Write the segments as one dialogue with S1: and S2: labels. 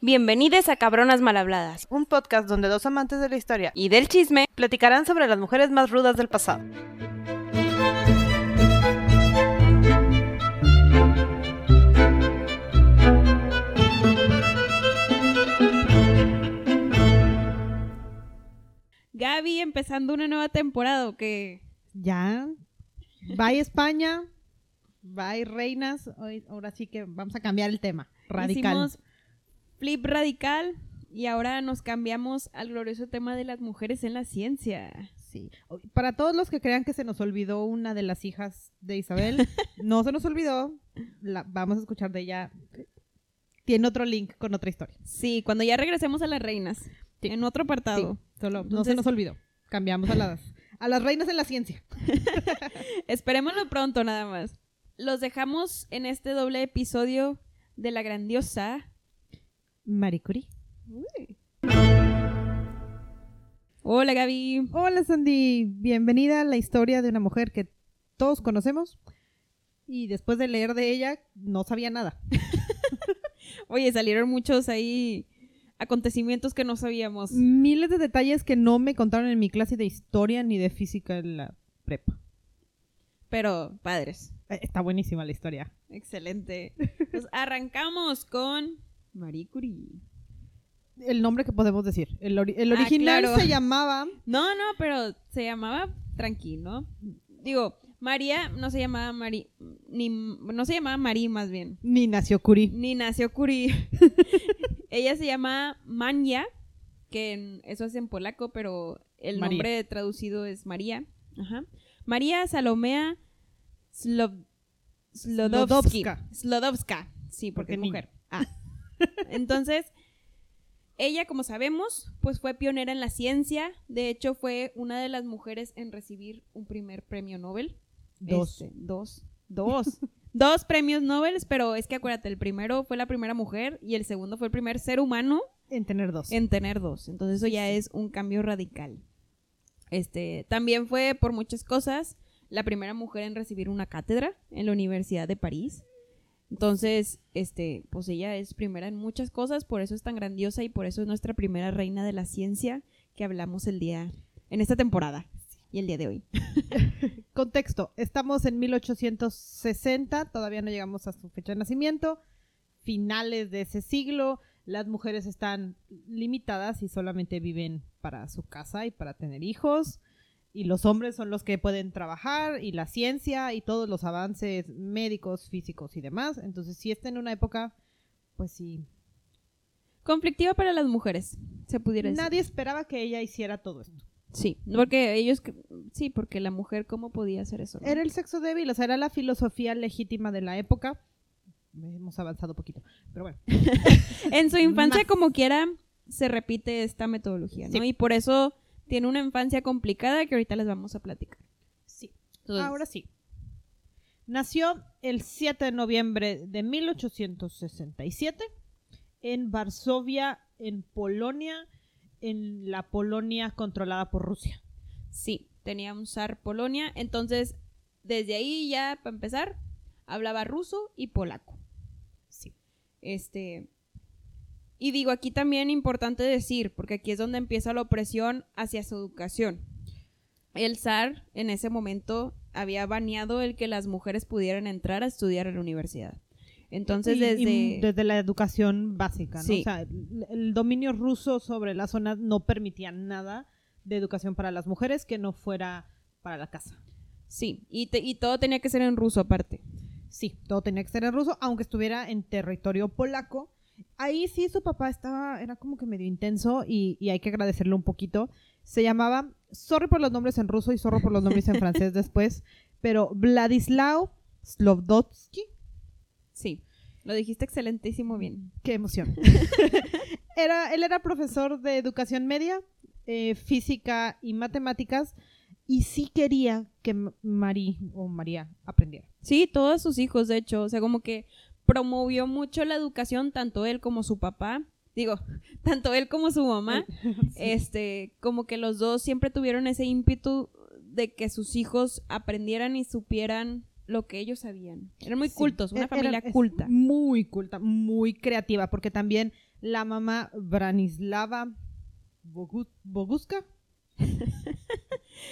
S1: Bienvenidos a Cabronas Malhabladas
S2: un podcast donde dos amantes de la historia
S1: y del chisme.
S2: platicarán sobre las mujeres más rudas del pasado.
S3: Gaby empezando una nueva temporada, ¿o qué?
S4: Ya. Bye España. Bye reinas. Hoy, ahora sí que vamos a cambiar el tema. Radical.
S3: Hicimos flip radical y ahora nos cambiamos al glorioso tema de las mujeres en la ciencia.
S4: Sí. Para todos los que crean que se nos olvidó una de las hijas de Isabel, no se nos olvidó. La, vamos a escuchar de ella. Tiene otro link con otra historia.
S3: Sí, cuando ya regresemos a las reinas. En otro apartado.
S4: Solo no se nos olvidó. Cambiamos a las a las reinas en la ciencia.
S3: Esperémoslo pronto nada más. Los dejamos en este doble episodio de la grandiosa.
S4: Marie Curie.
S3: Hola Gaby.
S4: Hola Sandy, bienvenida a la historia de una mujer que todos conocemos y después de leer de ella no sabía nada.
S3: Oye, salieron muchos ahí acontecimientos que no sabíamos.
S4: Miles de detalles que no me contaron en mi clase de historia ni de física en la prepa.
S3: Pero padres.
S4: Eh, Está buenísima la historia.
S3: Excelente. Pues arrancamos con Marie Curie.
S4: El nombre que podemos decir. El, ori- el
S3: Ah,
S4: original
S3: claro.
S4: se llamaba
S3: No, no, pero se llamaba tranquilo. Digo, María no se llamaba María, ni no se llamaba Marie más bien,
S4: ni nació Curie.
S3: ni nació Curie. Ella se llama Mania, que en- eso es en polaco, pero el
S4: María.
S3: nombre traducido es María. Ajá. María Salomea.
S4: Slodowska.
S3: Slodowska. Sí, porque
S4: Porque
S3: es mujer. Entonces, ella, como sabemos, pues fue pionera en la ciencia. De hecho, fue una de las mujeres en recibir un primer premio Nobel.
S4: Dos.
S3: Este, dos. Dos. dos premios Nobel, pero es que acuérdate, el primero fue la primera mujer y el segundo fue el primer ser humano
S4: En tener dos.
S3: en tener dos. Entonces eso ya es un cambio radical. Este, también fue por muchas cosas la primera mujer en recibir una cátedra en la Universidad de París. Entonces, este, pues ella es primera en muchas cosas, por eso es tan grandiosa y por eso es nuestra primera reina de la ciencia que hablamos el día en esta temporada y el día de hoy.
S4: Contexto. Estamos en 1860. Todavía no llegamos a su fecha de nacimiento. Finales de ese siglo. Las mujeres están limitadas y solamente viven para su casa y para tener hijos. Y los hombres son los que pueden trabajar y la ciencia y todos los avances médicos, físicos y demás. Entonces, si está en una época, pues sí.
S3: Conflictiva para las mujeres, se pudiera decir.
S4: Nadie esperaba que ella hiciera todo esto.
S3: Sí, porque ellos, sí, porque la mujer, ¿cómo podía hacer eso?
S4: Era el sexo débil, o sea, era la filosofía legítima de la época. Hemos avanzado poquito, pero bueno.
S3: En su infancia,
S4: Más.
S3: como quiera, se repite esta metodología, ¿no?
S4: Sí.
S3: Y por eso tiene una infancia complicada que ahorita les vamos a platicar.
S4: Sí.
S3: Entonces,
S4: Ahora sí. Nació el 7 de noviembre de 1867 en Varsovia, en Polonia, en la Polonia controlada por Rusia.
S3: Sí, tenía un zar Polonia, entonces desde ahí ya, para empezar, hablaba ruso y polaco.
S4: Sí.
S3: Este. Y digo, aquí también importante decir, porque aquí es donde empieza la opresión hacia su educación. El zar en ese momento había baneado el que las mujeres pudieran entrar a estudiar a la universidad. Entonces,
S4: Y-
S3: desde.
S4: y desde la educación básica, ¿no?
S3: Sí.
S4: O sea, el, el dominio ruso sobre la zona no permitía nada de educación para las mujeres que no fuera para la casa.
S3: Sí, y, te- y todo tenía que ser en ruso aparte.
S4: Sí, todo tenía que ser en ruso, aunque estuviera en territorio polaco. Ahí sí su papá estaba, era como que medio intenso y, y hay que agradecerle un poquito. Se llamaba, sorry por los nombres en ruso y sorry por los nombres en francés después, pero Vladislao Slovdotsky.
S3: Sí, lo dijiste excelentísimo bien.
S4: Qué emoción. era, él era profesor de educación media, eh, física y matemáticas y sí quería que Marí o María aprendiera.
S3: Sí, todos sus hijos, de hecho, o sea, como que promovió mucho la educación, tanto él como su papá, digo, tanto él como su mamá, este, como que los dos siempre tuvieron ese ímpetu de que sus hijos aprendieran y supieran lo que ellos sabían. Eran muy
S4: Sí.
S3: cultos, una
S4: Era-
S3: familia culta.
S4: Muy culta, muy creativa, porque también La mamá Branislava Bogu- Boguska.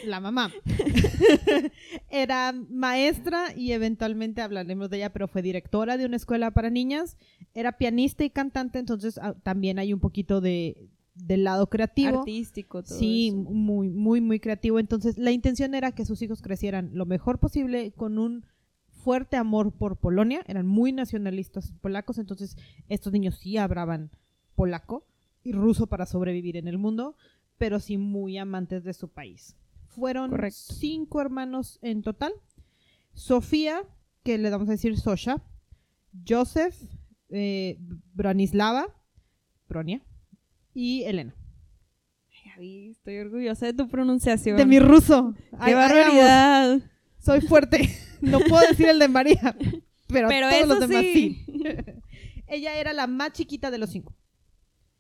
S4: La mamá era maestra y eventualmente hablaremos de ella, pero fue directora de una escuela para niñas. Era pianista y cantante, entonces ah, también hay un poquito de del lado creativo.
S3: Artístico, todo
S4: Sí,
S3: eso.
S4: muy, muy, muy creativo. Entonces, la intención era que sus hijos crecieran lo mejor posible con un fuerte amor por Polonia. Eran muy nacionalistas polacos, entonces estos niños sí hablaban polaco y ruso para sobrevivir en el mundo, pero sí muy amantes de su país. Fueron
S3: Correcto.
S4: cinco hermanos en total. Sofía, que le vamos a decir Sosha, Joseph, eh, Branislava, Bronia y Elena.
S3: Ay, estoy orgullosa de tu pronunciación.
S4: De mi ruso.
S3: ¡Qué
S4: vamos.
S3: barbaridad!
S4: Soy fuerte. No puedo decir el de María. Pero,
S3: Pero
S4: todos
S3: eso
S4: los demás
S3: sí.
S4: sí. Ella era la más chiquita de los cinco.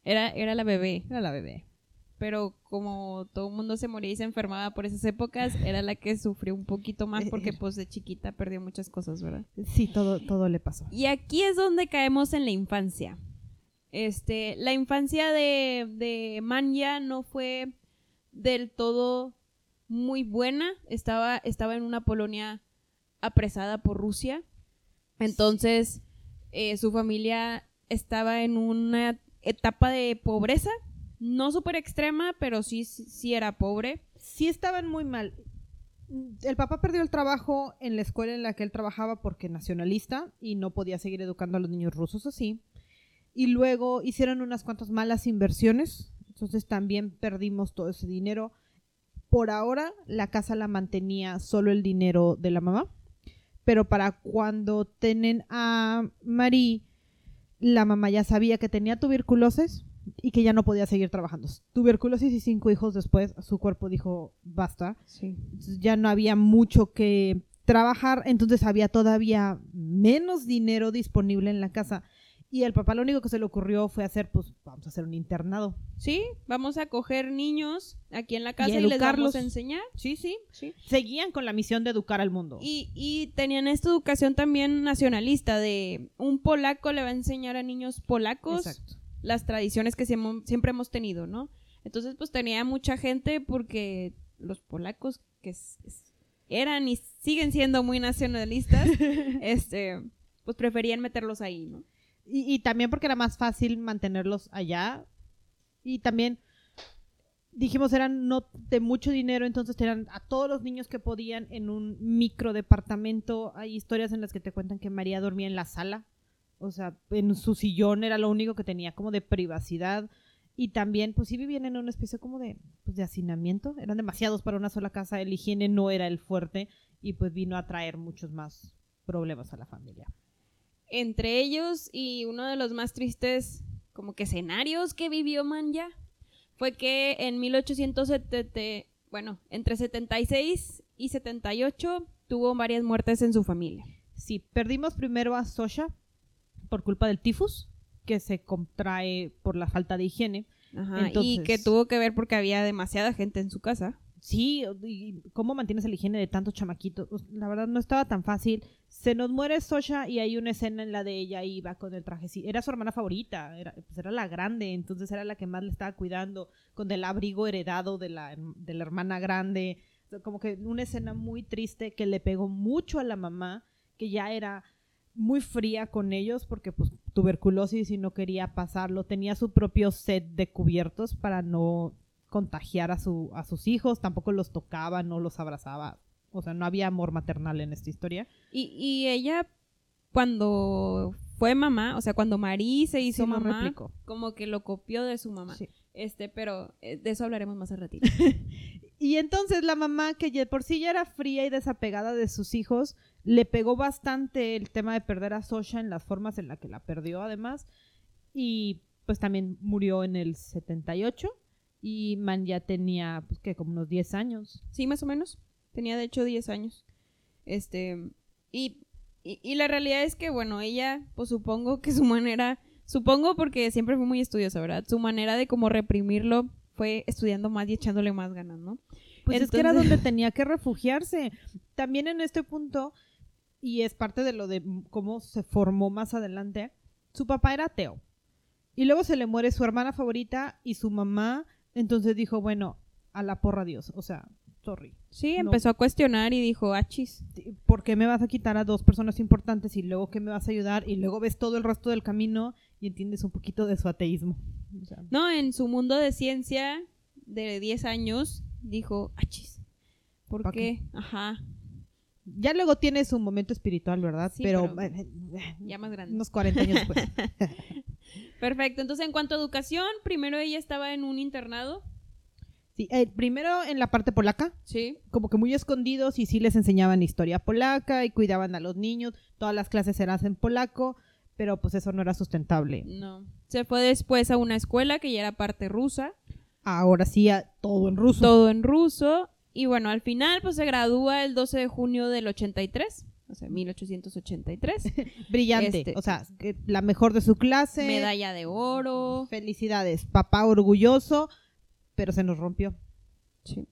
S3: Era, era la bebé.
S4: Era la bebé.
S3: Pero como todo el mundo se moría y se enfermaba por esas épocas, era la que sufrió un poquito más
S4: Eh,
S3: porque
S4: eh.
S3: pues de chiquita perdió muchas cosas, ¿verdad?
S4: Sí, todo, todo le pasó.
S3: Y aquí es donde caemos en la infancia. Este, la infancia de, de Manya no fue del todo muy buena. Estaba, estaba en una Polonia apresada por Rusia. Entonces, eh, su familia estaba en una etapa de pobreza. No súper extrema, pero sí, sí era pobre.
S4: Sí estaban muy mal. El papá perdió el trabajo en la escuela en la que él trabajaba porque nacionalista y no podía seguir educando a los niños rusos así. Y luego hicieron unas cuantas malas inversiones. Entonces también perdimos todo ese dinero. Por ahora la casa la mantenía solo el dinero de la mamá. Pero para cuando tienen a Marie, la mamá ya sabía que tenía tuberculosis y que ya no podía seguir trabajando. Tuberculosis y cinco hijos después, su cuerpo dijo basta.
S3: Sí.
S4: Ya no había mucho que trabajar, entonces había todavía menos dinero disponible en la casa. Y el papá lo único que se le ocurrió fue hacer, pues, vamos a hacer un internado.
S3: Sí, vamos a coger niños aquí en la casa y, les
S4: educarlos.
S3: vamos a enseñar.
S4: Sí, sí.
S3: Sí.
S4: Seguían con la misión de educar al mundo.
S3: Y, y tenían esta educación también nacionalista de un polaco le va a enseñar a niños polacos
S4: Exacto.
S3: Las tradiciones que siempre hemos tenido, ¿no? Entonces, pues tenía mucha gente porque los polacos que eran y siguen siendo muy nacionalistas, este, pues preferían meterlos ahí, ¿no?
S4: Y, y también porque era más fácil mantenerlos allá. Y también dijimos eran no de mucho dinero, entonces tenían a todos los niños que podían en un micro departamento. Hay historias en las que te cuentan que María dormía en la sala. O sea, en su sillón era lo único que tenía como de privacidad. Y también, pues sí vivían en una especie como de, pues, de hacinamiento. Eran demasiados para una sola casa. El higiene no era el fuerte. Y pues vino a traer muchos más problemas a la familia.
S3: Entre ellos y uno de los más tristes como que escenarios que vivió Manya fue que en 1870, bueno, entre 76 y 78 tuvo varias muertes en su familia.
S4: Sí, perdimos primero a Sosha por culpa del tifus, que se contrae por la falta de higiene.
S3: Ajá, y que tuvo que ver porque había demasiada gente en su casa.
S4: Sí, y ¿cómo mantienes la higiene de tantos chamaquitos? La verdad no estaba tan fácil. Se nos muere Sosha y hay una escena en la de ella iba con el traje. Sí, era su hermana favorita, era, pues era la grande, entonces era la que más le estaba cuidando, con el abrigo heredado de la, de la hermana grande. Como que una escena muy triste que le pegó mucho a la mamá, que ya era muy fría con ellos porque pues tuberculosis y no quería pasarlo. Tenía su propio set de cubiertos para no contagiar a, su, a sus hijos, tampoco los tocaba, no los abrazaba. O sea, no había amor maternal en esta historia.
S3: Y, y ella, cuando fue mamá, o sea, cuando Marí se hizo
S4: Sí
S3: mamá, como que lo copió de su mamá.
S4: Sí.
S3: Este, pero eh, de eso hablaremos más al ratito.
S4: Y entonces la mamá, que por sí ya era fría y desapegada de sus hijos, le pegó bastante el tema de perder a Sosha en las formas en las que la perdió, además. Y pues también murió en el 78. Y Man ya tenía, pues que como unos 10 años.
S3: Sí, más o menos. Tenía de hecho 10 años. Este, y, y, y la realidad es que, bueno, ella, pues supongo que su manera, supongo porque siempre fue muy estudiosa, ¿verdad? Su manera de como reprimirlo fue estudiando más y echándole más ganas, ¿no?
S4: Pues es que era
S3: Entonces-
S4: donde tenía que refugiarse. También en este punto, y es parte de lo de cómo se formó más adelante, su papá era ateo. Y luego se le muere su hermana favorita y su mamá. Entonces dijo, bueno, a la porra Dios. O sea, sorry.
S3: Sí,
S4: No.
S3: empezó a cuestionar y dijo, achis.
S4: ¿Por qué me vas a quitar a dos personas importantes y luego qué me vas a ayudar? Y luego ves todo el resto del camino y entiendes un poquito de su ateísmo. O sea,
S3: No, en su mundo de ciencia de 10 años, dijo, achis. ¿Por
S4: ¿Pa
S3: qué? Ajá,
S4: ya luego tiene su momento espiritual, ¿verdad?
S3: Sí,
S4: pero
S3: pero-
S4: eh, eh,
S3: ya más grande.
S4: unos 40 años después.
S3: Perfecto, entonces en cuanto a educación, primero ella estaba en un internado.
S4: Sí, eh, primero en la parte polaca,
S3: Sí.
S4: como que muy escondidos y sí les enseñaban historia polaca y cuidaban a los niños. Todas las clases eran en polaco, pero pues eso no era sustentable.
S3: No. Se fue después a una escuela que ya era parte rusa,
S4: Ahora sí, a- todo en ruso.
S3: todo en ruso. Y bueno, al final pues se gradúa el 12 de junio del 83, o sea, 1883.
S4: Brillante.
S3: Este-
S4: O sea, la mejor de su clase.
S3: Medalla de oro.
S4: Felicidades. Papá orgulloso, pero se nos rompió.
S3: Sí.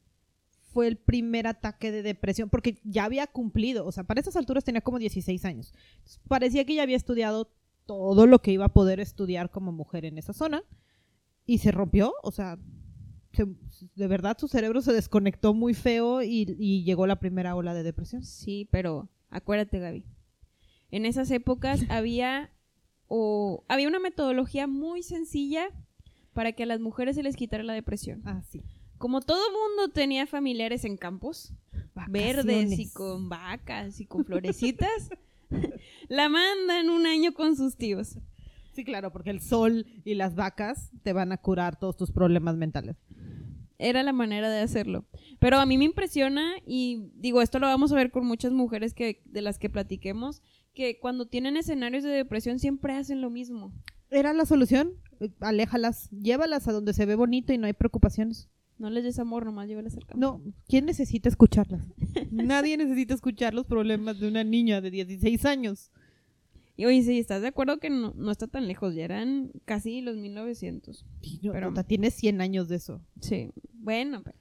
S4: Fue el primer ataque de depresión, porque ya había cumplido, o sea, para esas alturas tenía como 16 años. Parecía que ya había estudiado todo lo que iba a poder estudiar como mujer en esa zona y se rompió, o sea, se- de verdad su cerebro se desconectó muy feo y, y llegó la primera ola de depresión.
S3: Sí, pero acuérdate, Gaby. En esas épocas había o había una metodología muy sencilla para que a las mujeres se les quitara la depresión.
S4: Ah, sí.
S3: Como todo mundo tenía familiares en campos, verdes y con vacas y con florecitas, la mandan un año con sus tíos.
S4: Sí, claro, porque el sol y las vacas te van a curar todos tus problemas mentales.
S3: Era la manera de hacerlo. Pero a mí me impresiona y digo, esto lo vamos a ver con muchas mujeres que de las que platiquemos, que cuando tienen escenarios de depresión siempre hacen lo mismo.
S4: ¿Era la solución? Aléjalas, llévalas a donde se ve bonito y no hay preocupaciones.
S3: No les des amor, nomás llévelas al campo.
S4: No, ¿quién necesita escucharlas? Nadie necesita escuchar los problemas de una niña de 16 años.
S3: Y oye, sí, ¿estás de acuerdo que no, no está tan lejos? Ya eran casi los 1900.
S4: Y no,
S3: Pero-
S4: tiene 100 años de eso.
S3: Sí. Bueno, pero-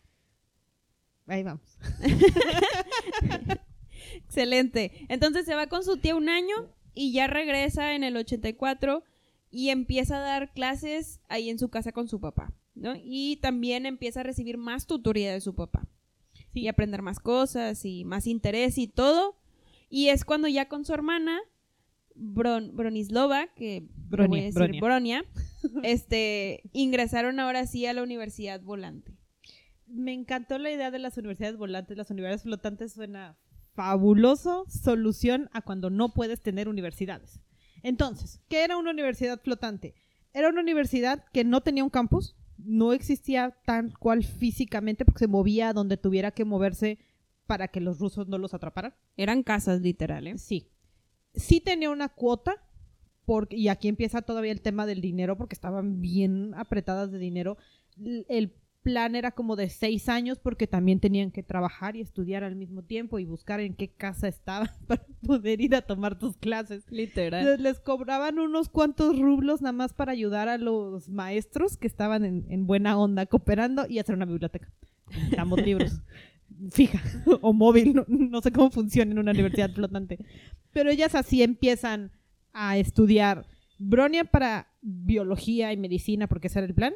S4: Ahí vamos.
S3: excelente. Entonces se va con su tía un año y ya regresa en el 84 y empieza a dar clases ahí en su casa con su papá, ¿no? Y también empieza a recibir más tutoría de su papá. Y aprender más cosas y más interés y todo. Y es cuando ya con su hermana, Bron, Bronislova, que le voy a
S4: Bronia,
S3: decir
S4: Bronia.
S3: Bronia, este, ingresaron ahora sí a la Universidad Volante.
S4: Me encantó la idea de las universidades volantes. Las universidades flotantes suena fabuloso solución a cuando no puedes tener universidades. Entonces, ¿qué era una universidad flotante? Era una universidad que no tenía un campus, no existía tal cual físicamente porque se movía a donde tuviera que moverse para que los rusos no los atraparan.
S3: Eran casas, literal, ¿eh?
S4: Sí. Sí tenía una cuota, porque, y aquí empieza todavía el tema del dinero, porque estaban bien apretadas de dinero. El plan era como de seis años, porque también tenían que trabajar y estudiar al mismo tiempo y buscar en qué casa estaban para poder ir a tomar tus clases.
S3: Literal.
S4: Les, les cobraban unos cuantos rublos nada más para ayudar a los maestros que estaban en, en buena onda cooperando y hacer una biblioteca. Necesitamos libros. Fija o móvil, no, no sé cómo funciona en una universidad flotante. Pero ellas así empiezan a estudiar Bronia para biología y medicina, porque ese era el plan,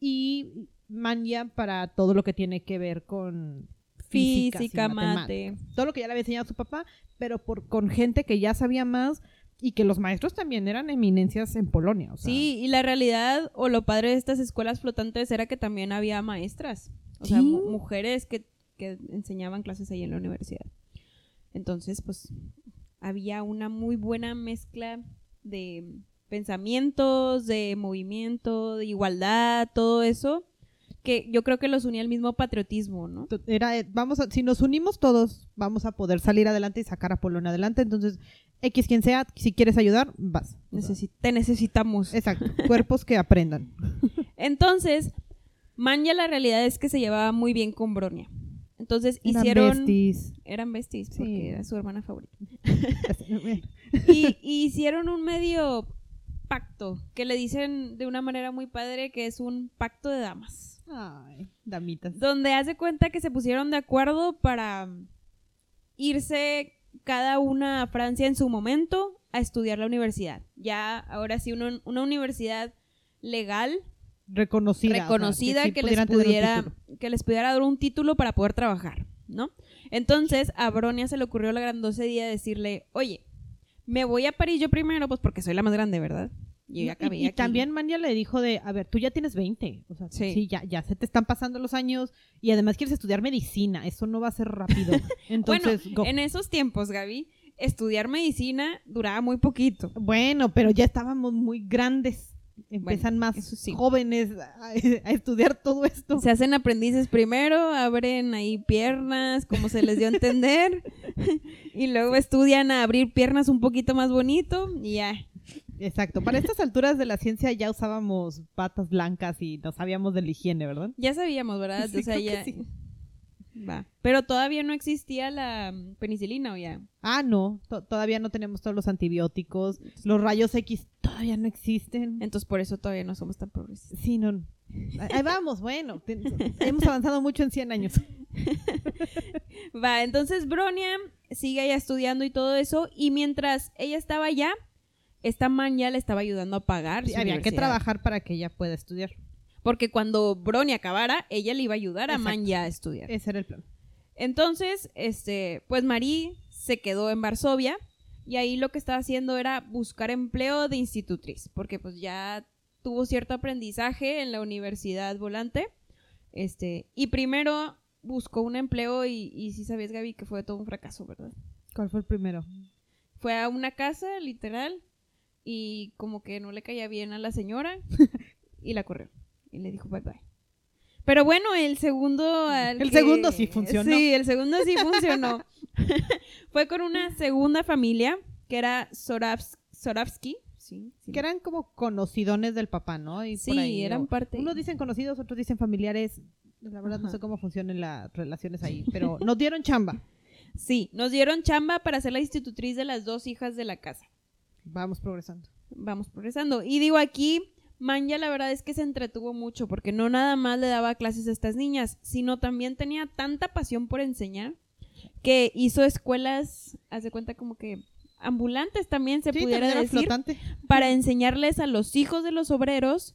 S4: y Manya para todo lo que tiene que ver con física,
S3: Física, mate.
S4: todo lo que ya le había enseñado su papá, pero por, con gente que ya sabía más y que los maestros también eran eminencias en Polonia. o sea,
S3: Sí, y la realidad o lo padre de estas escuelas flotantes era que también había maestras, o sea,
S4: Sí.
S3: mu- mujeres que, que enseñaban clases ahí en la universidad. Entonces, pues, había una muy buena mezcla de pensamientos, de movimiento, de igualdad, todo eso, que yo creo que los unía al mismo patriotismo, ¿no?
S4: Era, eh, vamos a, si nos unimos todos, vamos a poder salir adelante y sacar a Polonia adelante. Entonces, X quien sea, si quieres ayudar, vas.
S3: Necesi- te necesitamos.
S4: exacto, cuerpos que aprendan.
S3: Entonces, Manja la realidad es que se llevaba muy bien con Bronia. Entonces
S4: Eran
S3: hicieron...
S4: besties.
S3: Eran besties,
S4: Sí.
S3: porque era su hermana favorita. Y hicieron un medio pacto, que le dicen de una manera muy padre que es un pacto de damas.
S4: Ay, damitas.
S3: Donde hace cuenta que se pusieron de acuerdo para irse cada una a Francia en su momento a estudiar la universidad. Ya ahora sí, una, una universidad legal
S4: Reconocida. o sea,
S3: reconocida
S4: sí
S3: que, les pudiera que les pudiera dar un título para poder trabajar, ¿no? Entonces a Bronia se le ocurrió la grandiosa idea de decirle, oye, me voy a París yo primero, pues porque soy la más grande, ¿verdad? Yo ya
S4: Y- y, también Mania le dijo de, a ver, tú ya tienes 20. O sea,
S3: Sí.
S4: sí, ya, ya se te están pasando los años y además quieres estudiar medicina. Eso no va a ser rápido. Entonces,
S3: bueno, en esos tiempos, Gaby, estudiar medicina duraba muy poquito.
S4: Bueno, pero ya estábamos muy grandes. Empiezan más
S3: sí.
S4: jóvenes a, a estudiar todo esto.
S3: Se hacen aprendices primero, abren ahí piernas, como se les dio a entender, y luego estudian a abrir piernas un poquito más bonito y ya.
S4: Exacto. Para estas alturas de la ciencia ya usábamos patas blancas y no sabíamos de la higiene, ¿verdad?
S3: Ya sabíamos, ¿verdad?
S4: Sí,
S3: o sea, ya.
S4: sí.
S3: Va. Pero todavía no existía la penicilina, ¿o ya?
S4: Ah, no. to- todavía no tenemos todos los antibióticos. Los rayos X todavía no existen.
S3: Entonces por eso todavía no somos tan progresistas.
S4: Sí, no. Ahí vamos, bueno. te- hemos avanzado mucho en 100 años.
S3: Va, entonces Bronia sigue allá estudiando y todo eso, y mientras ella estaba allá, esta man ya le estaba ayudando a pagar.
S4: Sí,
S3: su
S4: había que trabajar para que ella pueda estudiar.
S3: Porque cuando Bronia acabara, ella le iba a ayudar a
S4: Exacto.
S3: Man ya a estudiar.
S4: Ese era el plan.
S3: Entonces, este, pues Marie se quedó en Varsovia y ahí lo que estaba haciendo era buscar empleo de institutriz, porque pues ya tuvo cierto aprendizaje en la universidad volante. Este, y primero buscó un empleo y, y sí sabías, Gaby, que fue todo un fracaso, ¿verdad?
S4: ¿Cuál fue el primero?
S3: Fue a una casa, literal, y como que no le caía bien a la señora y la corrió. Y le dijo bye bye. Pero bueno, el segundo... al
S4: El
S3: que-
S4: segundo sí funcionó.
S3: Sí, el segundo sí funcionó. Fue con una segunda familia que era Soravs- Soravsky. Sí, sí.
S4: Que eran como conocidones del papá, ¿no? Y por
S3: Sí,
S4: ahí,
S3: eran
S4: o-
S3: parte.
S4: Unos dicen conocidos, otros dicen familiares. La verdad no sé cómo funcionan las relaciones ahí, pero nos dieron chamba.
S3: Sí, nos dieron chamba para ser la institutriz de las dos hijas de la casa.
S4: Vamos progresando.
S3: Vamos progresando. Y digo aquí, Manja la verdad es que se entretuvo mucho porque no nada más le daba clases a estas niñas, sino también tenía tanta pasión por enseñar que hizo escuelas, haz de cuenta como que ambulantes también se
S4: sí,
S3: pudiera
S4: también
S3: decir,
S4: flotante.
S3: para enseñarles a los hijos de los obreros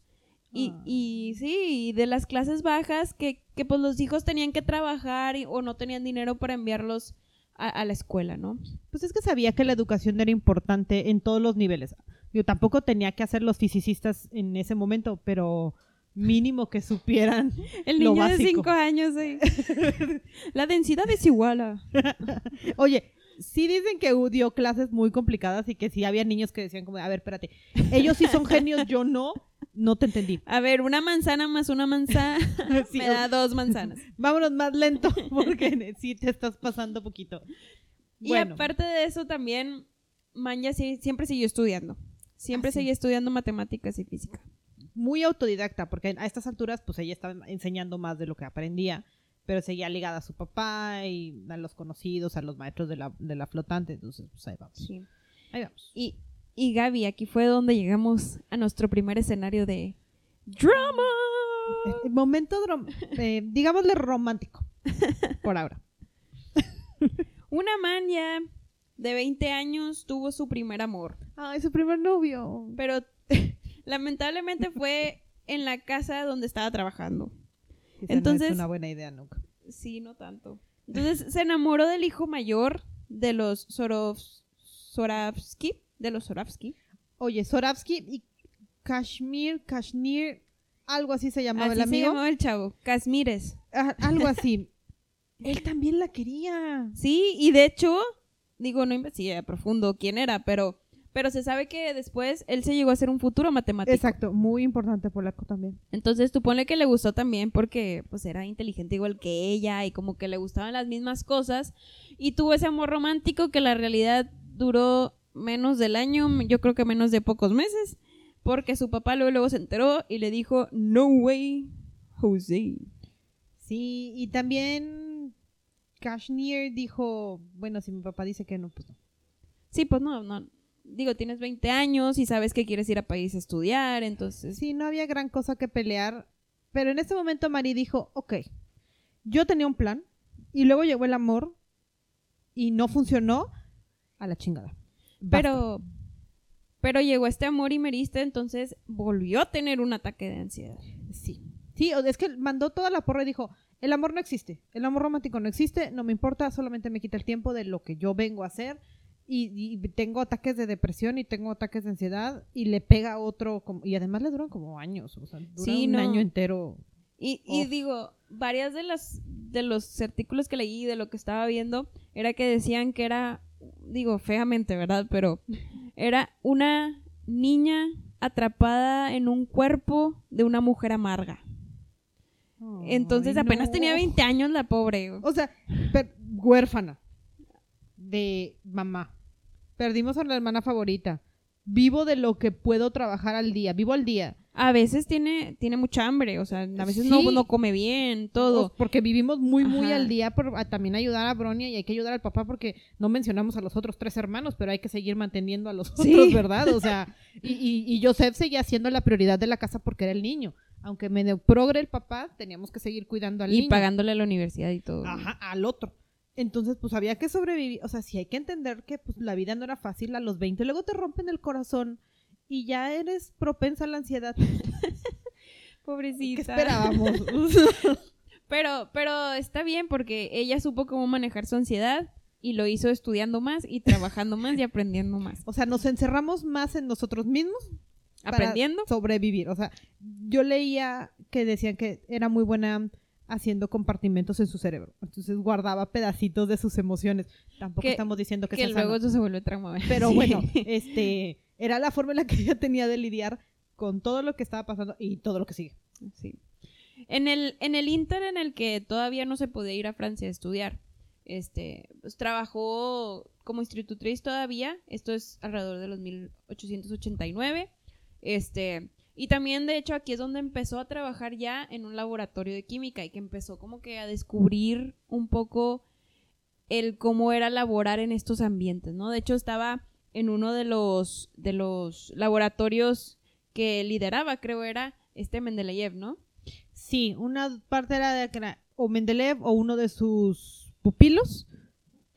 S3: y,
S4: Ah.
S3: y sí, y de las clases bajas que, que pues los hijos tenían que trabajar y- o no tenían dinero para enviarlos a, a la escuela, ¿no?
S4: Pues es que sabía que la educación era importante en todos los niveles. Yo tampoco tenía que hacer los fisicistas en ese momento, pero mínimo que supieran.
S3: El
S4: Lo
S3: niño de cinco años, sí. La densidad es igual a...
S4: Oye, sí dicen que U dio clases muy complicadas y que sí había niños que decían como, a ver, espérate, ellos sí son genios, yo no, no te entendí.
S3: A ver, una manzana más una manzana
S4: Sí,
S3: me da dos manzanas.
S4: Vámonos más lento porque sí te estás pasando poquito.
S3: Y aparte de eso también, Manja sí- siempre siguió estudiando. Siempre
S4: Ah,
S3: seguía estudiando matemáticas y física.
S4: muy autodidacta, porque a estas alturas pues ella estaba enseñando más de lo que aprendía, pero seguía ligada a su papá y a los conocidos, a los maestros de la, de la flotante, entonces pues ahí vamos.
S3: Sí.
S4: Ahí vamos.
S3: Y, y Gaby, aquí fue donde llegamos a nuestro primer escenario de drama.
S4: Eh, Momento, eh, digámosle romántico, por ahora.
S3: Una man ya de 20 años tuvo su primer amor,
S4: Ay, su primer novio.
S3: pero lamentablemente fue en la casa donde estaba trabajando.
S4: Esa no
S3: Entonces-
S4: es una buena idea nunca.
S3: Sí, no tanto. Entonces se enamoró del hijo mayor de los Sorov Soravsky, de los Soravsky.
S4: Oye, Soravsky y Kashmir, Kashmir, algo así se llamaba
S3: Así
S4: el
S3: se
S4: amigo.
S3: llamaba el chavo, Casmires.
S4: Ah, algo así. Él también la quería.
S3: Sí, y de hecho, digo, no investigué a profundo quién era, pero, pero se sabe que después él se llegó a ser un futuro matemático.
S4: Exacto, muy importante polaco también.
S3: Entonces tú ponle que le gustó también porque pues era inteligente igual que ella y como que le gustaban las mismas cosas y tuvo ese amor romántico que la realidad duró menos del año, yo creo que menos de pocos meses, porque su papá luego, luego se enteró y le dijo, no way, José.
S4: Sí, y también Kashmir dijo, bueno, si mi papá dice que no, pues no.
S3: Sí, pues no, no. Digo, tienes 20 años y sabes que quieres ir a París a estudiar, entonces...
S4: Sí, no había gran cosa que pelear, pero en ese momento Mari dijo, ok, yo tenía un plan y luego llegó el amor y no funcionó a la chingada. Basta.
S3: Pero, Pero llegó este amor y meriste, entonces volvió a tener un ataque de ansiedad.
S4: Sí. Sí, es que mandó toda la porra y dijo, el amor no existe, el amor romántico no existe, no me importa, solamente me quita el tiempo de lo que yo vengo a hacer y, y tengo ataques de depresión y tengo ataques de ansiedad y le pega a otro como- y además le duran como años, o sea, dura
S3: Sí,
S4: un
S3: no.
S4: año entero.
S3: Y, y digo, varias de las de los artículos que leí de lo que estaba viendo era que decían que era, digo, feamente, ¿verdad? Pero era una niña atrapada en un cuerpo de una mujer amarga. Entonces
S4: Ay,
S3: apenas
S4: no.
S3: tenía 20 años la pobre.
S4: O sea, huérfana de mamá. Perdimos a la hermana favorita. Vivo de lo que puedo trabajar al día. Vivo al día.
S3: A veces tiene, tiene mucha hambre, o sea, a veces no,
S4: Sí.
S3: no come bien, todo.
S4: Porque vivimos muy, muy
S3: Ajá.
S4: al día por a también ayudar a Bronia y hay que ayudar al papá porque no mencionamos a los otros tres hermanos, pero hay que seguir manteniendo a los
S3: Sí.
S4: otros, ¿verdad? O sea, y, y, y Joseph seguía siendo la prioridad de la casa porque era el niño. Aunque medio progre el papá, teníamos que seguir cuidando al
S3: Y
S4: niño.
S3: pagándole a la universidad y todo.
S4: Ajá, al otro. Entonces, pues había que sobrevivir. O sea, sí hay que entender que pues, la vida no era fácil a los 20. Luego te rompen el corazón y ya eres propensa a la ansiedad.
S3: Pobrecita.
S4: ¿Qué esperábamos?
S3: Pero, pero está bien porque ella supo cómo manejar su ansiedad y lo hizo estudiando más y trabajando más y aprendiendo más.
S4: o sea, nos encerramos más en nosotros mismos para
S3: Aprendiendo.
S4: sobrevivir. O sea, yo leía que decían que era muy buena haciendo compartimentos en su cerebro. Entonces guardaba pedacitos de sus emociones. Tampoco
S3: Que-
S4: estamos diciendo que,
S3: Que
S4: sea
S3: luego
S4: sano.
S3: eso se vuelve trauma.
S4: Pero
S3: Sí.
S4: bueno, este era la forma en la que ella tenía de lidiar con todo lo que estaba pasando y todo lo que sigue.
S3: Sí. En el, en el Inter en el que todavía no se podía ir a Francia a estudiar, este, pues, trabajó como institutriz todavía, esto es alrededor de los 1889, este, y también de hecho aquí es donde empezó a trabajar ya en un laboratorio de química y que empezó como que a descubrir un poco el cómo era laborar en estos ambientes, ¿no? De hecho estaba en uno de los, de los laboratorios que lideraba, creo era este Mendeleev, ¿no?
S4: Sí, una parte era de o Mendeleev o uno de sus pupilos,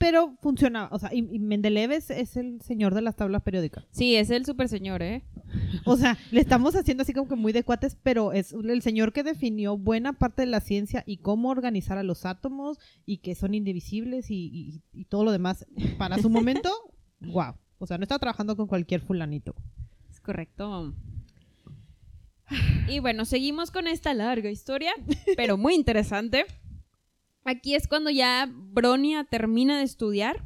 S4: pero funcionaba. O sea, y, y Mendeleev es, es el señor de las tablas periódicas.
S3: Sí, es el super señor, ¿eh?
S4: O sea, le estamos haciendo así como que muy de cuates, pero es el señor que definió buena parte de la ciencia y cómo organizar a los átomos y que son indivisibles y, y- y todo lo demás. Para su momento, wow. O sea, no estaba trabajando con cualquier fulanito.
S3: Es correcto. Y bueno, seguimos con esta larga historia, pero muy interesante. Aquí es cuando ya Bronia termina de estudiar.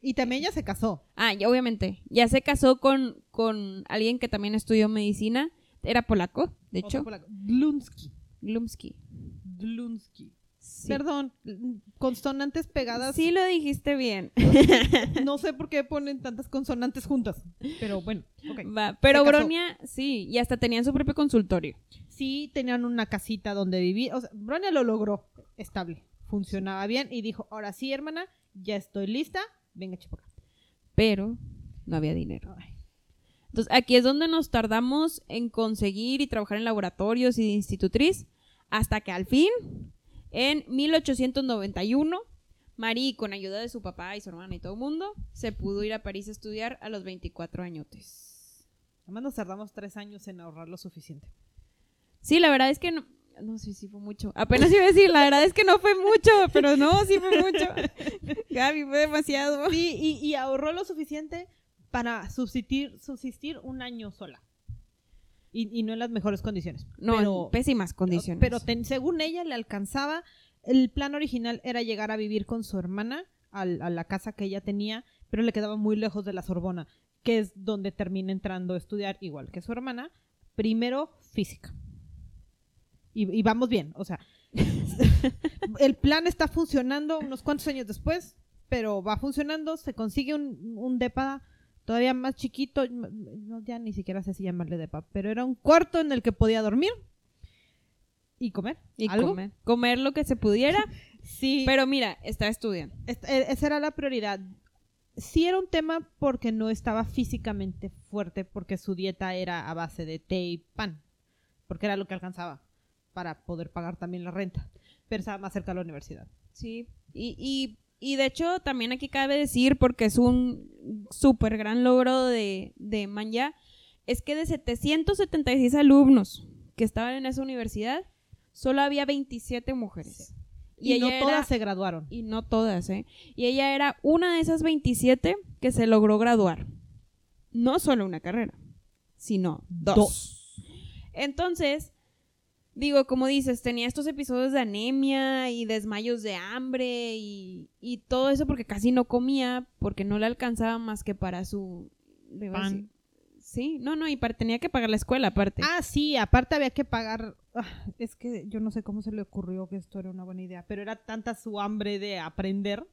S4: Y también ella se casó.
S3: Ah, ya obviamente. Ya se casó con, con alguien que también estudió medicina. Era polaco, de
S4: Otro
S3: hecho.
S4: polaco. Dlunsky.
S3: Glumsky.
S4: Dlunsky.
S3: Sí.
S4: Perdón, consonantes pegadas.
S3: Sí lo dijiste bien.
S4: No sé por qué ponen tantas consonantes juntas. Pero bueno.
S3: Va, Pero. Bronia, sí, y hasta tenían su propio consultorio.
S4: Sí, tenían una casita donde vivir. O sea, Bronia lo logró estable. Funcionaba bien y dijo, ahora sí, hermana, ya estoy lista. Venga, chipoca.
S3: Pero no había dinero. Entonces, aquí es donde nos tardamos en conseguir y trabajar en laboratorios y de institutriz, hasta que al fin, en 1891, Marie, con ayuda de su papá y su hermana y todo el mundo, se pudo ir a París a estudiar a los 24 añotes.
S4: Además nos tardamos tres años en ahorrar lo suficiente.
S3: Sí, la verdad es que no... No sé si fue mucho. Apenas iba a decir, la verdad es que no fue mucho, pero no, sí fue mucho. Gaby, fue demasiado.
S4: Sí, y, y ahorró lo suficiente para subsistir, subsistir un año sola. Y, y no en las mejores condiciones.
S3: No,
S4: pero,
S3: en pésimas condiciones.
S4: Pero ten- según ella le alcanzaba, el plan original era llegar a vivir con su hermana al- a la casa que ella tenía, pero le quedaba muy lejos de la Sorbona, que es donde termina entrando a estudiar igual que su hermana, primero física. Y, y vamos bien, o sea, el plan está funcionando unos cuantos años después, pero va funcionando, se consigue un, un depa todavía más chiquito, no, ya ni siquiera sé si llamarle depa, pero era un cuarto en el que podía dormir y comer.
S3: y
S4: ¿Algo?
S3: comer. Comer lo que se pudiera.
S4: Sí,
S3: Pero mira, estaba estudiando.
S4: Esta- e- esa era la prioridad. Sí era un tema porque no estaba físicamente fuerte, porque su dieta era a base de té y pan, porque era lo que alcanzaba para poder pagar también la renta, pero estaba más cerca de la universidad.
S3: Sí. Y, y, Y de hecho, también aquí cabe decir, porque es un súper gran logro de, de Manya, es que de 776 alumnos que estaban en esa universidad, solo había 27 mujeres.
S4: Y, no
S3: ella
S4: todas
S3: era-
S4: se graduaron.
S3: y no todas, ¿eh? Y ella era una de esas 27 que se logró graduar. No solo una carrera, sino dos. Entonces, digo, como dices, tenía estos episodios de anemia y desmayos de hambre y, y todo eso porque casi no comía, porque no le alcanzaba más que para su...
S4: Pan.
S3: decir- Sí, no, no, y para- tenía que pagar la escuela aparte.
S4: Ah, sí, aparte había que pagar. ah, es que yo no sé cómo se le ocurrió que esto era una buena idea, pero era tanta su hambre de aprender,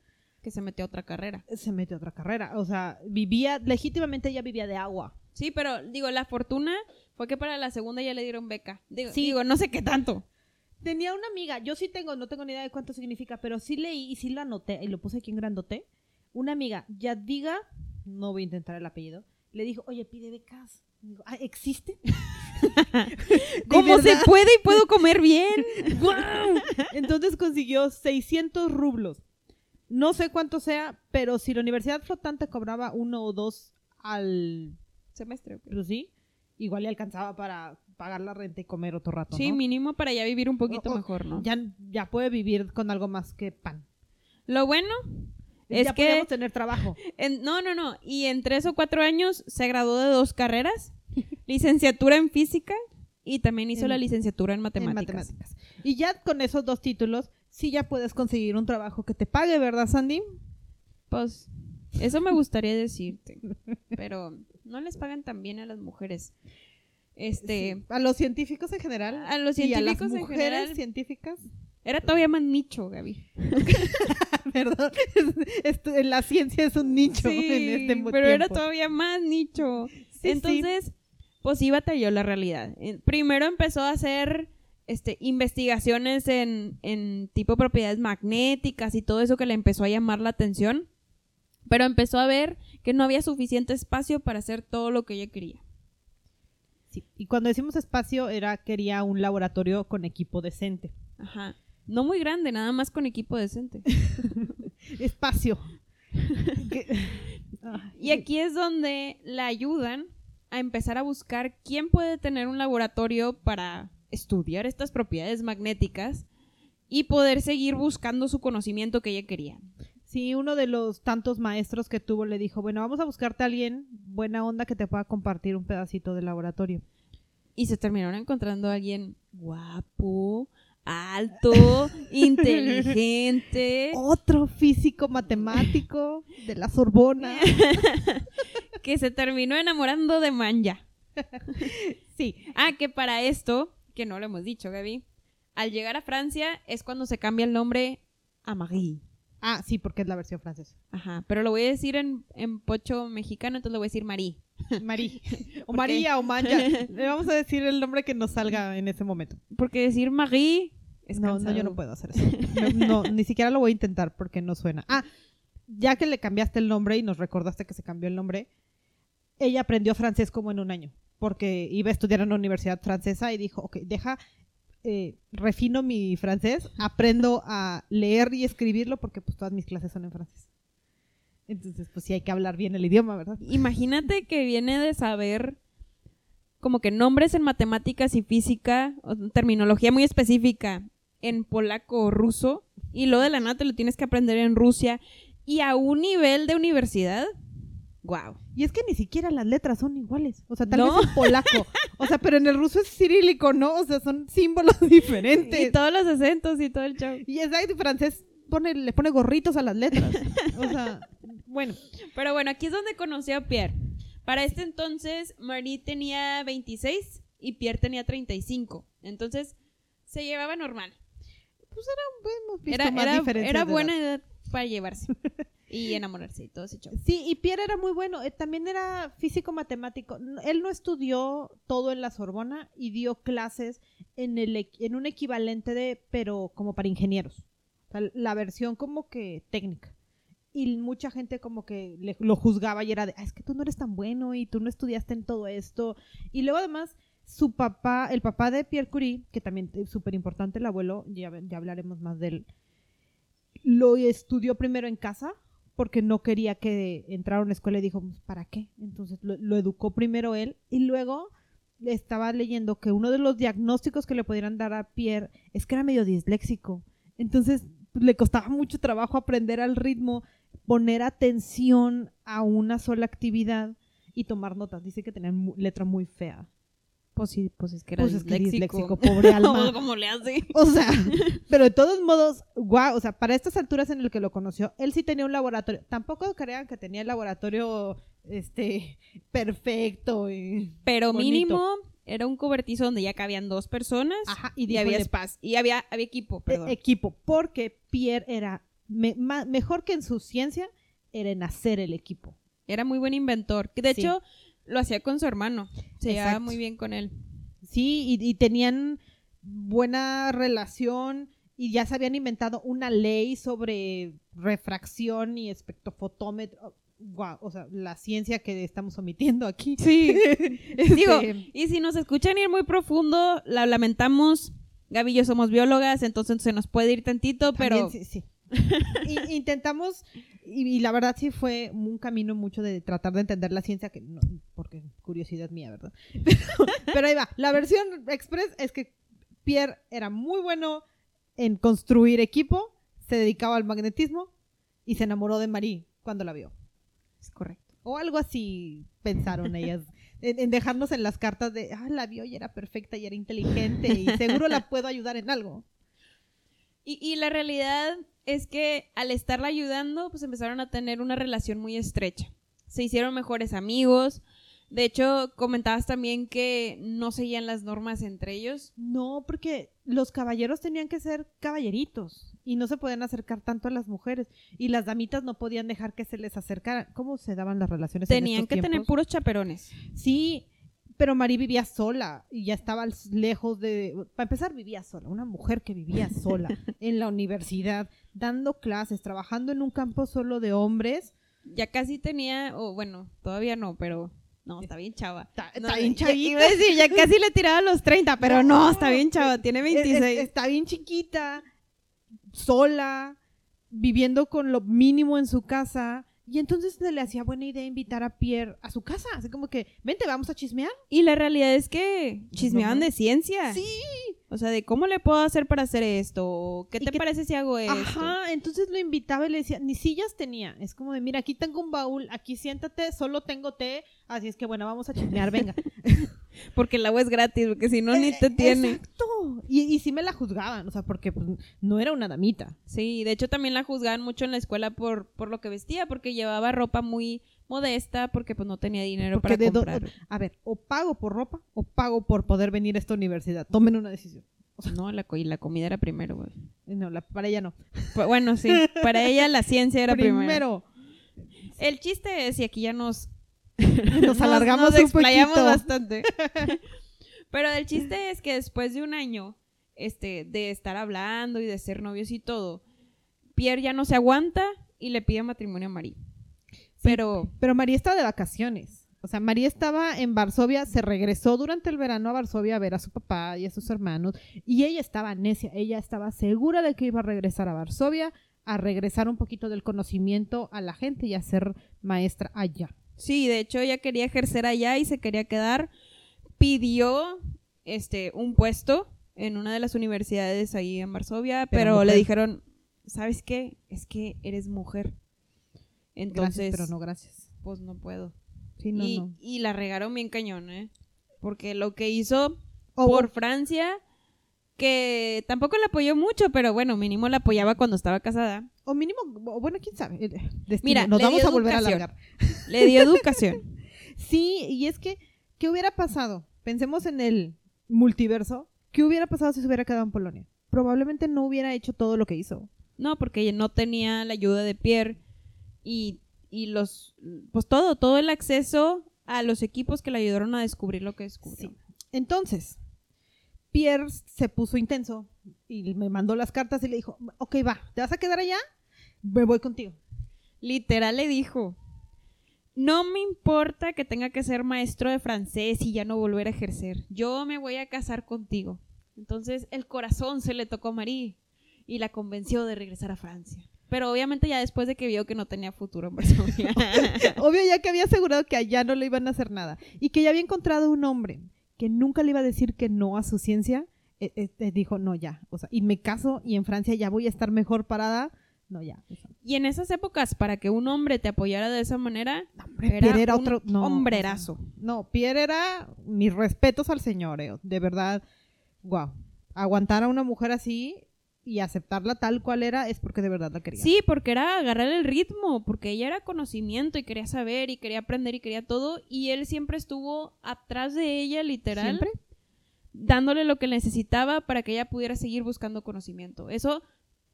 S3: que se metió a otra carrera.
S4: se metió a otra carrera. O sea, vivía, legítimamente ella vivía de agua.
S3: Sí, pero digo, la fortuna fue que para la segunda ya le dieron beca. Digo,
S4: Sí.
S3: digo no sé qué tanto.
S4: Tenía una amiga, yo sí tengo, no tengo ni idea de cuánto significa, pero sí leí y sí lo anoté y lo puse aquí en grandote. Una amiga, Yadiga, no voy a intentar el apellido, le dijo, oye, pide becas. Digo, "Ah, ¿existe?
S3: ¿Cómo se puede y puedo comer bien?
S4: Entonces consiguió 600 rublos. No sé cuánto sea, pero si la universidad flotante cobraba uno o dos al...
S3: Semestre.
S4: Pero sí, igual le alcanzaba para pagar la renta y comer otro rato,
S3: Sí,
S4: ¿no?
S3: mínimo para ya vivir un poquito
S4: O- o-
S3: mejor, ¿no?
S4: Ya, ya puede vivir con algo más que pan.
S3: Lo bueno es
S4: ya
S3: que...
S4: podemos tener trabajo.
S3: en- no, no, no. Y en tres o cuatro años se graduó de dos carreras. licenciatura en física y también hizo
S4: En-
S3: la licenciatura en
S4: en
S3: matemáticas.
S4: matemáticas. Y ya con esos dos títulos, sí ya puedes conseguir un trabajo que te pague, ¿verdad, Sandy?
S3: Pues eso me gustaría decirte. Pero no les pagan tan bien a las mujeres. Este...
S4: Sí. A los científicos en general.
S3: A los
S4: y a las
S3: científicos en
S4: mujeres
S3: general.
S4: científicas.
S3: Era todavía más nicho, Gaby.
S4: Perdón. Esto- la ciencia es un nicho
S3: Sí,
S4: en este
S3: pero era todavía más nicho.
S4: Sí,
S3: Entonces, pues sí batalló la realidad. Primero empezó a hacer este, investigaciones en, en tipo propiedades magnéticas y todo eso que le empezó a llamar la atención. Pero empezó a ver que no había suficiente espacio para hacer todo lo que ella quería.
S4: Sí. Y cuando decimos espacio, era quería un laboratorio con equipo decente.
S3: Ajá. No muy grande, nada más con equipo decente.
S4: Espacio.
S3: Y aquí es donde la ayudan a empezar a buscar quién puede tener un laboratorio para estudiar estas propiedades magnéticas y poder seguir buscando su conocimiento que ella quería.
S4: Sí, uno de los tantos maestros que tuvo le dijo, bueno, vamos a buscarte a alguien buena onda que te pueda compartir un pedacito del laboratorio.
S3: Y se terminaron encontrando a alguien guapo, alto, inteligente,
S4: Otro físico matemático de la Sorbona.
S3: que se terminó enamorando de Manja.
S4: Sí,
S3: Ah, que para esto, que no lo hemos dicho, Gaby, al llegar a Francia es cuando se cambia el nombre a Marie.
S4: Ah, sí, porque es la versión francesa.
S3: Ajá, pero lo voy a decir en, en pocho mexicano, entonces lo voy a decir Marí.
S4: Marí. O
S3: ¿Por
S4: María o Manja. Le vamos a decir el nombre que nos salga en ese momento.
S3: Porque decir es
S4: no, no, yo no puedo hacer eso. No, no, ni siquiera lo voy a intentar porque no suena. Ah, ya que le cambiaste el nombre y nos recordaste que se cambió el nombre, ella aprendió francés como en un año, porque iba a estudiar en una universidad francesa y dijo, ok, deja, eh, refino mi francés, aprendo a leer y escribirlo porque pues todas mis clases son en francés. Entonces, pues sí hay que hablar bien el idioma, ¿verdad?
S3: Imagínate que viene de saber como que nombres en matemáticas y física, terminología muy específica en polaco o ruso, y luego de la nada te lo tienes que aprender en Rusia, y a un nivel de universidad. Wow.
S4: Y es que ni siquiera las letras son iguales. O sea, tal
S3: ¿No?
S4: vez en polaco. O sea, pero en el ruso es cirílico, ¿no? O sea, son símbolos diferentes.
S3: Y todos los acentos y todo el show.
S4: Y exacto, francés pone, le pone gorritos a las letras. O sea, bueno.
S3: Pero bueno, aquí es donde conoció a Pierre. Para este entonces, Marie tenía 26 y Pierre tenía 35. Entonces, se llevaba normal.
S4: Visto
S3: Era,
S4: más
S3: era, era
S4: de
S3: buena
S4: edad.
S3: edad para llevarse y enamorarse y todo ese show.
S4: Sí, y Pierre era muy bueno. eh, también era físico matemático. Él no estudió todo en la Sorbona y dio clases en, el, en un equivalente de, pero como para ingenieros. O sea, la versión como que técnica. Y mucha gente como que le- lo juzgaba y era de, "Ah, es que tú no eres tan bueno y tú no estudiaste en todo esto. Y luego además, su papá, el papá de Pierre Curie, que también es súper importante, el abuelo, ya, ya hablaremos más de él, lo estudió primero en casa porque no quería que entrara a una escuela y dijo, "Pues, ¿para qué? Entonces lo, educó primero él y luego estaba leyendo que uno de los diagnósticos que le pudieran dar a Pierre es que era medio disléxico. Entonces pues, le costaba mucho trabajo aprender al ritmo, poner atención a una sola actividad y tomar notas. Dice que tenía letra muy fea.
S3: Pues sí, pues es que era
S4: Pues es
S3: disléxico.
S4: disléxico, pobre alma.
S3: ¿Cómo le hace?
S4: O sea, pero de todos modos, guau, o sea, para estas alturas en el que lo conoció, él sí tenía un laboratorio. Tampoco crean que tenía el laboratorio este perfecto y
S3: Pero
S4: Bonito.
S3: mínimo era un cobertizo donde ya cabían dos personas
S4: ajá, y,
S3: había
S4: "Le-
S3: espacio. Y había, había equipo,
S4: e-
S3: perdón.
S4: equipo, porque Pierre era me- mejor que en su ciencia era en hacer el equipo.
S3: Era muy buen inventor. De
S4: Sí.
S3: hecho lo hacía con su hermano. Se llevaba muy bien con él.
S4: Sí, y, y tenían buena relación y ya se habían inventado una ley sobre refracción y espectrofotómetro. Guau, o sea, la ciencia que estamos omitiendo aquí.
S3: Sí.
S4: Este,
S3: Digo, y si nos escuchan ir muy profundo, la lamentamos. Gaby y yo somos biólogas, entonces se nos puede ir tantito, pero
S4: también sí, intentamos, y, y la verdad sí fue un camino mucho de tratar de entender la ciencia, que no, porque curiosidad mía, ¿verdad? Pero, pero ahí va. La versión express es que Pierre era muy bueno en construir equipo, se dedicaba al magnetismo y se enamoró de Marie cuando la vio.
S3: es correcto.
S4: O algo así pensaron ellas. En, en dejarnos en las cartas de, ah, la vio y era perfecta y era inteligente y seguro la puedo ayudar en algo.
S3: Y, y la realidad es que al estarla ayudando, pues empezaron a tener una relación muy estrecha. Se hicieron mejores amigos. De hecho, comentabas también que no seguían las normas entre ellos.
S4: No, porque los caballeros tenían que ser caballeritos y no se podían acercar tanto a las mujeres y las damitas no podían dejar que se les acercaran. ¿Cómo se daban las relaciones? en
S3: Tenían
S4: estos
S3: que tener puros chaperones.
S4: Sí, pero Marí vivía sola y ya estaba lejos de... Para empezar, vivía sola, una mujer que vivía sola en la universidad, dando clases, trabajando en un campo solo de hombres.
S3: Ya casi tenía, o bueno, todavía no, pero no, está bien chava.
S4: Está,
S3: No,
S4: está bien
S3: ya-
S4: chavita.
S3: Iba a decir, ya casi le tiraba los 30, pero no, está bien chava, tiene
S4: Es- es-
S3: 26.
S4: está bien chiquita, sola, viviendo con lo mínimo en su casa. Y entonces se le hacía buena idea invitar a Pierre a su casa. Así como que, vente, vamos a chismear.
S3: Y la realidad es que chismeaban
S4: Ajá.
S3: de ciencia.
S4: Sí.
S3: O sea, de cómo le puedo hacer para hacer esto. ¿Qué
S4: ¿Y
S3: te parece si hago esto?
S4: Ajá, entonces lo invitaba y le decía, ni sillas tenía. Es como de, mira, aquí tengo un baúl, aquí siéntate, solo tengo té. Así es que, bueno, vamos a chismear, venga.
S3: Porque el agua es gratis, porque si no, ni
S4: Eh,
S3: te tiene.
S4: Exacto. Y, y sí me la juzgaban, o sea, porque pues, no era una damita.
S3: Sí, de hecho también la juzgaban mucho en la escuela por, por lo que vestía, porque llevaba ropa muy modesta, porque pues no tenía dinero
S4: Porque
S3: para
S4: de
S3: comprar.
S4: a ver, o pago por ropa o pago por poder venir a esta universidad. Tomen una decisión.
S3: No, la, co- y la comida era primero, güey.
S4: No, la- para ella no.
S3: Pues, bueno, sí, para ella la ciencia era primero.
S4: Primero.
S3: El chiste es, y aquí ya nos,
S4: Nos alargamos
S3: nos
S4: un
S3: explayamos
S4: poquito.
S3: bastante. Pero el chiste es que después de un año este, de estar hablando y de ser novios y todo, Pierre ya no se aguanta y le pide matrimonio a Marie. Pero
S4: Pero María estaba de vacaciones. O sea, María estaba en Varsovia, se regresó durante el verano a Varsovia a ver a su papá y a sus hermanos. Y ella estaba necia, ella estaba segura de que iba a regresar a Varsovia, a regresar un poquito del conocimiento a la gente y a ser maestra allá.
S3: Sí, de hecho ella quería ejercer allá y se quería quedar. Pidió este, un puesto en una de las universidades ahí en Varsovia,
S4: Pero
S3: pero, le dijeron, ¿sabes qué? Es que eres mujer. Entonces,
S4: gracias, pero no gracias.
S3: pues no puedo.
S4: Sí, no,
S3: y,
S4: no.
S3: y la regaron bien cañón, ¿eh? Porque lo que hizo por Francia, que tampoco la apoyó mucho, pero bueno, mínimo la apoyaba cuando estaba casada.
S4: O mínimo, bueno, quién sabe. Destino,
S3: Mira,
S4: nos vamos a volver a alargar.
S3: Le dio educación.
S4: Sí, y es que, ¿qué hubiera pasado? Pensemos en el multiverso. ¿Qué hubiera pasado si se hubiera quedado en Polonia? Probablemente no hubiera hecho todo lo que hizo.
S3: No, porque no tenía la ayuda de Pierre y, y los, pues todo, todo el acceso a los equipos que le ayudaron a descubrir lo que descubrió.
S4: Sí. Entonces, Pierre se puso intenso y me mandó las cartas y le dijo, ok, va, ¿te vas a quedar allá? Me voy contigo.
S3: Literal le dijo, no me importa que tenga que ser maestro de francés y ya no volver a ejercer. Yo me voy a casar contigo. Entonces el corazón se le tocó a Marie. y la convenció de regresar a Francia. Pero obviamente ya después de que vio que no tenía futuro en Varsovia.
S4: Obvio, ya que había asegurado que allá no le iban a hacer nada. Y que ya había encontrado un hombre que nunca le iba a decir que no a su ciencia. eh, eh, dijo, no, ya. O sea, y me caso y en Francia ya voy a estar mejor parada. No, ya.
S3: y en esas épocas, para que un hombre te apoyara de esa manera,
S4: hombre,
S3: era,
S4: Pierre era
S3: un
S4: otro. No,
S3: hombrerazo.
S4: o sea, no, Pierre era. Mis respetos al señor, eh, de verdad. Wow. Aguantar a una mujer así y aceptarla tal cual era es porque de verdad la quería.
S3: Sí, porque era agarrar el ritmo, porque ella era conocimiento y quería saber y quería aprender y quería todo, y él siempre estuvo atrás de ella, literal,
S4: ¿Siempre?
S3: dándole lo que necesitaba para que ella pudiera seguir buscando conocimiento. Eso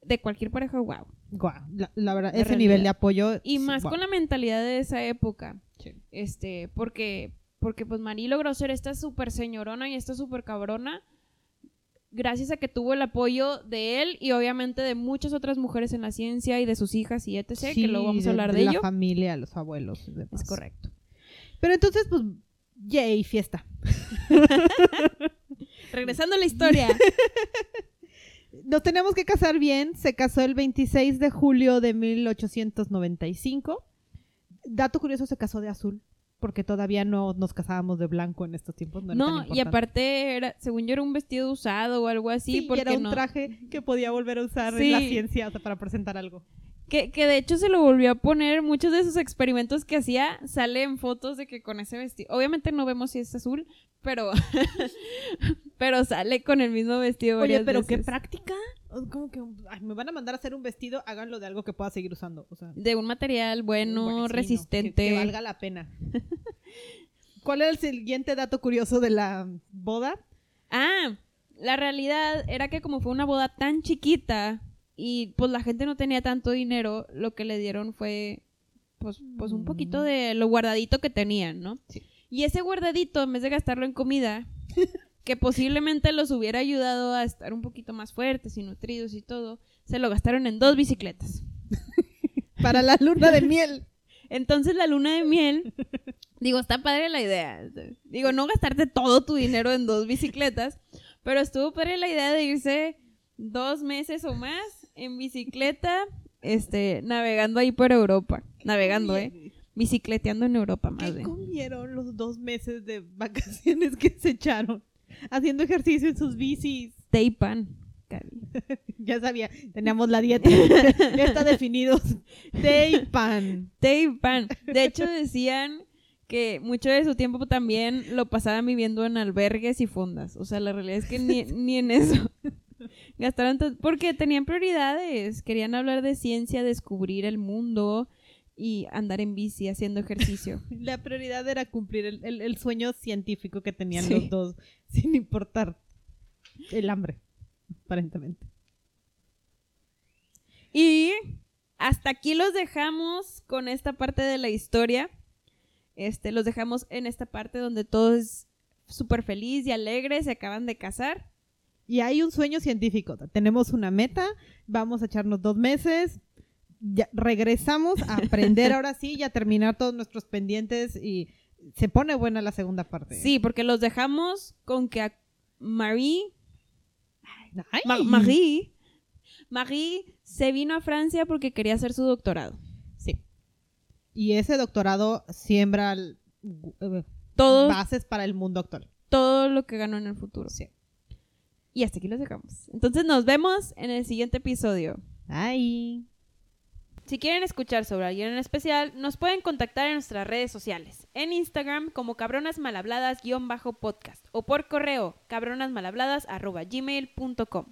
S3: de cualquier pareja, wow.
S4: Guau, la, la verdad,
S3: De
S4: ese nivel de apoyo.
S3: Y más con la mentalidad de esa época,
S4: Sí.
S3: este, porque, porque pues Marie logró ser esta súper señorona y esta súper cabrona gracias a que tuvo el apoyo de él y obviamente de muchas otras mujeres en la ciencia y de sus hijas y etc.,
S4: Sí,
S3: que luego vamos a hablar de,
S4: la
S3: ello.
S4: familia, los abuelos. y demás.
S3: Es correcto.
S4: Pero entonces, pues, yay, fiesta.
S3: Regresando a la historia.
S4: Nos tenemos que casar bien. Se casó el 26 de julio de 1895. Dato curioso, se casó de azul. Porque todavía no nos casábamos de blanco en estos tiempos. No,
S3: y aparte, era, según yo, era un vestido usado o algo así.
S4: Sí,
S3: porque
S4: era un
S3: no-
S4: traje que podía volver a usar
S3: Sí.
S4: en la ciencia o sea, para presentar algo.
S3: Que, que de hecho se lo volvió a poner. Muchos de sus experimentos que hacía salen fotos de que con ese vestido. Obviamente no vemos si es azul, pero. pero sale con el mismo vestido.
S4: Oye, pero qué práctica. Como que ay, me van a mandar a hacer un vestido, háganlo de algo que pueda seguir usando. O sea,
S3: De un material bueno,
S4: Bueno, sí, no,
S3: resistente.
S4: que, que valga la pena. ¿Cuál era el siguiente dato curioso de la boda?
S3: Ah, la realidad era que como fue una boda tan chiquita y pues la gente no tenía tanto dinero, lo que le dieron fue pues, pues un poquito de lo guardadito que tenían, ¿no?
S4: Sí.
S3: Y ese guardadito, en vez de gastarlo en comida, que posiblemente los hubiera ayudado a estar un poquito más fuertes y nutridos y todo, se lo gastaron en dos bicicletas.
S4: Para la luna de miel.
S3: Entonces la luna de miel, digo, está padre la idea. Digo, no gastarte todo tu dinero en dos bicicletas, pero estuvo padre la idea de irse dos meses o más en bicicleta, este, navegando ahí por Europa. Navegando, ¿eh? Bicicleteando en Europa más
S4: ¿Qué comieron los dos meses de vacaciones que se echaron? Haciendo ejercicio en sus bicis.
S3: Té y pan. Cari.
S4: Ya sabía, teníamos la dieta. ya está definido. Té y pan.
S3: Té y pan. De hecho, decían que mucho de su tiempo también lo pasaban viviendo en albergues y fondas. O sea, la realidad es que ni, ni en eso. Gastaron porque tenían prioridades. Querían hablar de ciencia, descubrir el mundo y andar en bici haciendo ejercicio.
S4: La prioridad era cumplir el, el- el sueño científico que tenían
S3: Sí.
S4: los dos, sin importar el hambre, aparentemente.
S3: Y hasta aquí los dejamos con esta parte de la historia. Este, los dejamos en esta parte donde todo es súper feliz y alegre, se acaban de casar.
S4: Y hay un sueño científico. Tenemos una meta, vamos a echarnos dos meses, ya regresamos a aprender ahora sí y a terminar todos nuestros pendientes y se pone buena la segunda parte.
S3: Sí, porque los dejamos con que a Marie. Ma- Marie, Marie se vino a Francia porque quería hacer su doctorado.
S4: Sí. Y ese doctorado siembra el- eh,
S3: Todo,
S4: bases para el mundo actual.
S3: todo lo que ganó en el futuro.
S4: Sí.
S3: Y hasta aquí los dejamos. Entonces nos vemos en el siguiente episodio.
S4: Ay.
S3: Si quieren escuchar sobre alguien en especial, nos pueden contactar en nuestras redes sociales. En Instagram como cabronasmalhabladas-podcast o por correo cabronasmalhabladas.gmail.com.